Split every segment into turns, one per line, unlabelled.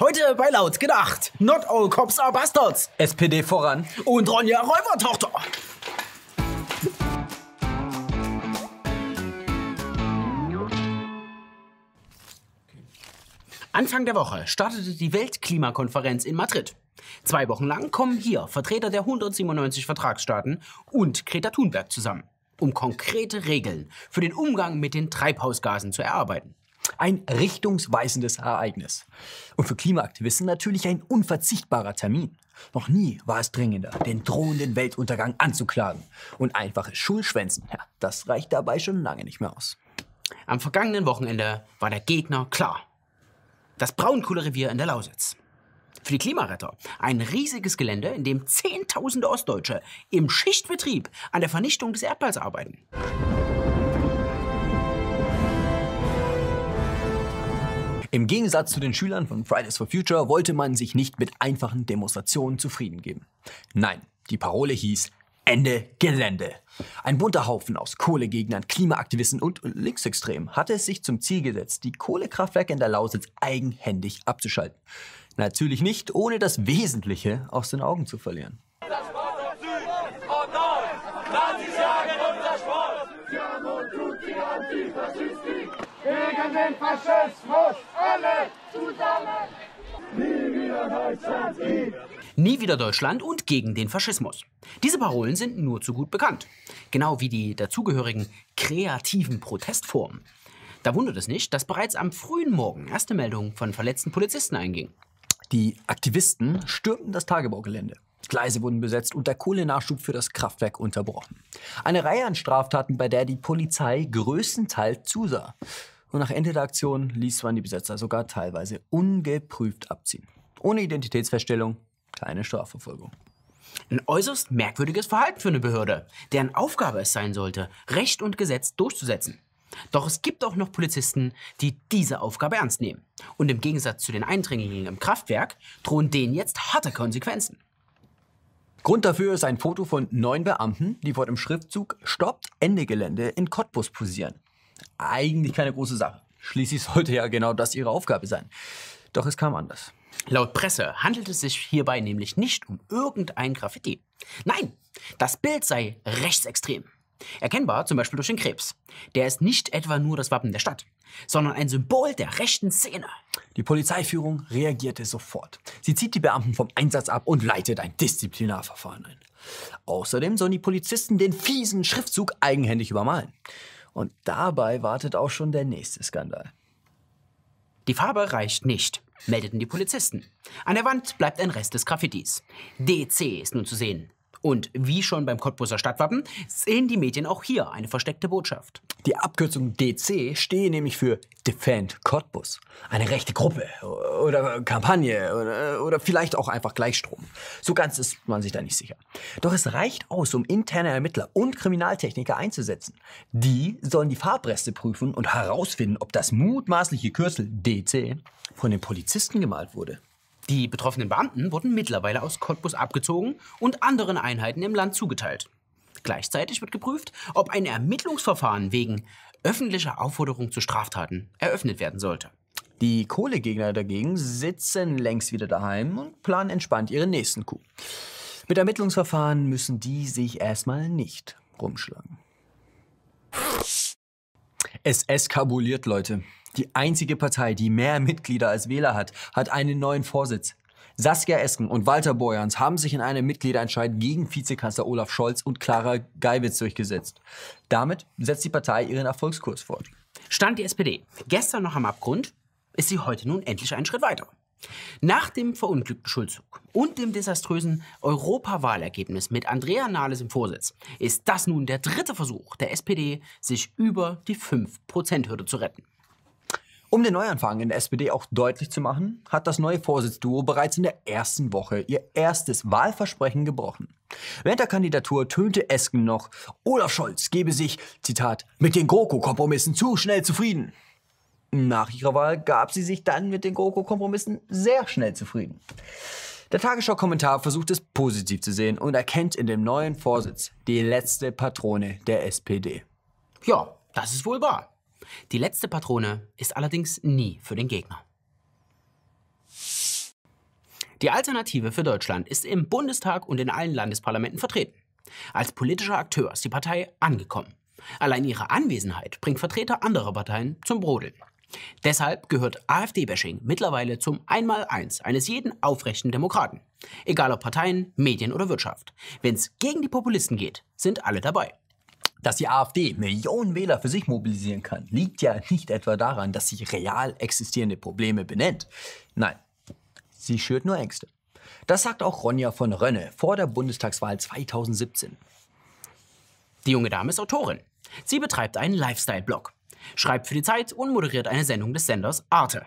Heute bei Laut gedacht. Not all cops are bastards.
SPD voran.
Und Ronja Räubertochter. Anfang der Woche startete die Weltklimakonferenz in Madrid. Zwei Wochen lang kommen hier Vertreter der 197 Vertragsstaaten und Greta Thunberg zusammen, um konkrete Regeln für den Umgang mit den Treibhausgasen zu erarbeiten.
Ein richtungsweisendes Ereignis. Und für Klimaaktivisten natürlich ein unverzichtbarer Termin. Noch nie war es dringender, den drohenden Weltuntergang anzuklagen. Und einfache Schulschwänzen, ja, das reicht dabei schon lange nicht mehr aus.
Am vergangenen Wochenende war der Gegner klar. Das Braunkohlerevier in der Lausitz. Für die Klimaretter ein riesiges Gelände, in dem Zehntausende Ostdeutsche im Schichtbetrieb an der Vernichtung des Erdballs arbeiten.
Im Gegensatz zu den Schülern von Fridays for Future wollte man sich nicht mit einfachen Demonstrationen zufrieden geben. Nein, die Parole hieß Ende Gelände. Ein bunter Haufen aus Kohlegegnern, Klimaaktivisten und Linksextremen hatte es sich zum Ziel gesetzt, die Kohlekraftwerke in der Lausitz eigenhändig abzuschalten. Natürlich nicht, ohne das Wesentliche aus den Augen zu verlieren.
Gegen den Faschismus, alle zusammen! Nie wieder Deutschland, nie!
Wieder Deutschland und gegen den Faschismus. Diese Parolen sind nur zu gut bekannt. Genau wie die dazugehörigen kreativen Protestformen. Da wundert es nicht, dass bereits am frühen Morgen erste Meldungen von verletzten Polizisten eingingen.
Die Aktivisten stürmten das Tagebaugelände. Gleise wurden besetzt und der Kohlenachschub für das Kraftwerk unterbrochen. Eine Reihe an Straftaten, bei der die Polizei größtenteils zusah. Und nach Ende der Aktion ließ man die Besetzer sogar teilweise ungeprüft abziehen. Ohne Identitätsfeststellung keine Strafverfolgung.
Ein äußerst merkwürdiges Verhalten für eine Behörde, deren Aufgabe es sein sollte, Recht und Gesetz durchzusetzen. Doch es gibt auch noch Polizisten, die diese Aufgabe ernst nehmen. Und im Gegensatz zu den Eindringlingen im Kraftwerk drohen denen jetzt harte Konsequenzen.
Grund dafür ist ein Foto von neun Beamten, die vor dem Schriftzug Stoppt Ende Gelände in Cottbus posieren. Eigentlich keine große Sache. Schließlich sollte ja genau das ihre Aufgabe sein. Doch es kam anders.
Laut Presse handelt es sich hierbei nämlich nicht um irgendein Graffiti. Nein, das Bild sei rechtsextrem. Erkennbar zum Beispiel durch den Krebs. Der ist nicht etwa nur das Wappen der Stadt, sondern ein Symbol der rechten Szene.
Die Polizeiführung reagierte sofort. Sie zieht die Beamten vom Einsatz ab und leitet ein Disziplinarverfahren ein. Außerdem sollen die Polizisten den fiesen Schriftzug eigenhändig übermalen. Und dabei wartet auch schon der nächste Skandal.
Die Farbe reicht nicht, meldeten die Polizisten. An der Wand bleibt ein Rest des Graffitis. DC ist nun zu sehen. Und wie schon beim Cottbuser Stadtwappen sehen die Medien auch hier eine versteckte Botschaft.
Die Abkürzung DC stehe nämlich für Defend Cottbus. Eine rechte Gruppe oder Kampagne oder, vielleicht auch einfach Gleichstrom. So ganz ist man sich da nicht sicher. Doch es reicht aus, um interne Ermittler und Kriminaltechniker einzusetzen. Die sollen die Farbreste prüfen und herausfinden, ob das mutmaßliche Kürzel DC von den Polizisten gemalt wurde.
Die betroffenen Beamten wurden mittlerweile aus Cottbus abgezogen und anderen Einheiten im Land zugeteilt. Gleichzeitig wird geprüft, ob ein Ermittlungsverfahren wegen öffentlicher Aufforderung zu Straftaten eröffnet werden sollte.
Die Kohlegegner dagegen sitzen längst wieder daheim und planen entspannt ihren nächsten Coup. Mit Ermittlungsverfahren müssen die sich erstmal nicht rumschlagen. Es eskabuliert, Leute. Die einzige Partei, die mehr Mitglieder als Wähler hat, hat einen neuen Vorsitz. Saskia Esken und Walter Borjans haben sich in einem Mitgliederentscheid gegen Vizekanzler Olaf Scholz und Clara Geiwitz durchgesetzt. Damit setzt die Partei ihren Erfolgskurs fort.
Stand die SPD gestern noch am Abgrund, ist sie heute nun endlich einen Schritt weiter. Nach dem verunglückten Schulzug und dem desaströsen Europawahlergebnis mit Andrea Nahles im Vorsitz ist das nun der dritte Versuch der SPD, sich über die 5%-Hürde zu retten.
Um den Neuanfang in der SPD auch deutlich zu machen, hat das neue Vorsitzduo bereits in der ersten Woche ihr erstes Wahlversprechen gebrochen. Während der Kandidatur tönte Esken noch, Olaf Scholz gebe sich, Zitat, mit den GroKo-Kompromissen zu schnell zufrieden. Nach ihrer Wahl gab sie sich dann mit den GroKo-Kompromissen sehr schnell zufrieden. Der Tagesschau-Kommentar versucht es positiv zu sehen und erkennt in dem neuen Vorsitz die letzte Patrone der SPD.
Ja, das ist wohl wahr. Die letzte Patrone ist allerdings nie für den Gegner. Die Alternative für Deutschland ist im Bundestag und in allen Landesparlamenten vertreten. Als politischer Akteur ist die Partei angekommen. Allein ihre Anwesenheit bringt Vertreter anderer Parteien zum Brodeln. Deshalb gehört AfD-Bashing mittlerweile zum Einmaleins eines jeden aufrechten Demokraten. Egal ob Parteien, Medien oder Wirtschaft. Wenn es gegen die Populisten geht, sind alle dabei.
Dass die AfD Millionen Wähler für sich mobilisieren kann, liegt ja nicht etwa daran, dass sie real existierende Probleme benennt. Nein, sie schürt nur Ängste. Das sagt auch Ronja von Rönne vor der Bundestagswahl 2017.
Die junge Dame ist Autorin. Sie betreibt einen Lifestyle-Blog, schreibt für die Zeit und moderiert eine Sendung des Senders Arte.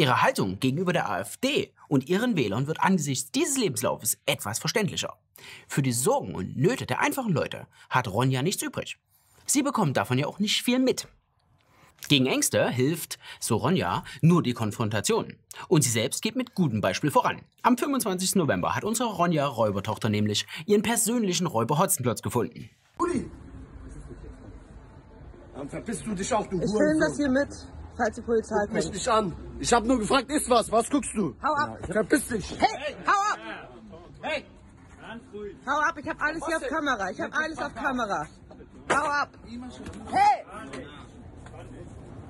Ihre Haltung gegenüber der AfD und ihren Wählern wird angesichts dieses Lebenslaufes etwas verständlicher. Für die Sorgen und Nöte der einfachen Leute hat Ronja nichts übrig. Sie bekommt davon ja auch nicht viel mit. Gegen Ängste hilft, so Ronja, nur die Konfrontation. Und sie selbst geht mit gutem Beispiel voran. Am 25. November hat unsere Ronja Räubertochter nämlich ihren persönlichen Räuber Hotzenplotz gefunden.
Uli! Dann verpisst du dich auch, du
Ich film das hier mit, falls die Polizei
Guck mich
kommt.
nicht an. Ich hab nur gefragt, ist was? Was guckst du?
Hau ab!
Verpiss dich!
Hey, hau ab! Hau ab, ich hab alles hier auf Kamera. Ich hab alles auf Kamera. Hau ab! Hey!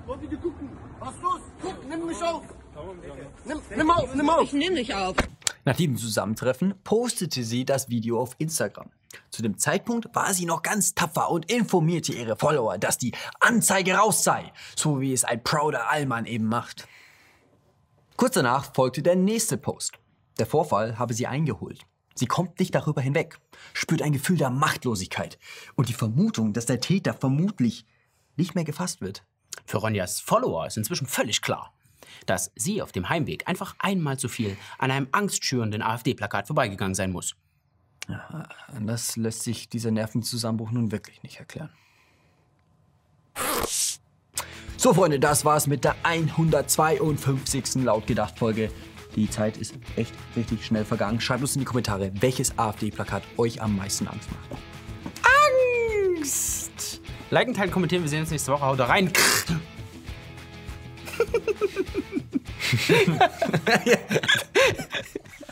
Wollt ihr gucken? Was ist los? Guck, nimm mich auf! Nimm, nimm auf, nimm auf!
Ich nehm dich auf.
Nach diesem Zusammentreffen postete sie das Video auf Instagram. Zu dem Zeitpunkt war sie noch ganz tapfer und informierte ihre Follower, dass die Anzeige raus sei, so wie es ein prouder Allmann eben macht. Kurz danach folgte der nächste Post. Der Vorfall habe sie eingeholt. Sie kommt nicht darüber hinweg, spürt ein Gefühl der Machtlosigkeit und die Vermutung, dass der Täter vermutlich nicht mehr gefasst wird.
Für Ronjas Follower ist inzwischen völlig klar, dass sie auf dem Heimweg einfach einmal zu viel an einem angstschürenden AfD-Plakat vorbeigegangen sein muss.
Anders lässt sich dieser Nervenzusammenbruch nun wirklich nicht erklären. So, Freunde, das war's mit der 152. Lautgedacht-Folge. Die Zeit ist echt richtig schnell vergangen. Schreibt uns in die Kommentare, welches AfD-Plakat euch am meisten Angst macht.
Angst! Liken, teilen, kommentieren. Wir sehen uns nächste Woche. Haut da rein.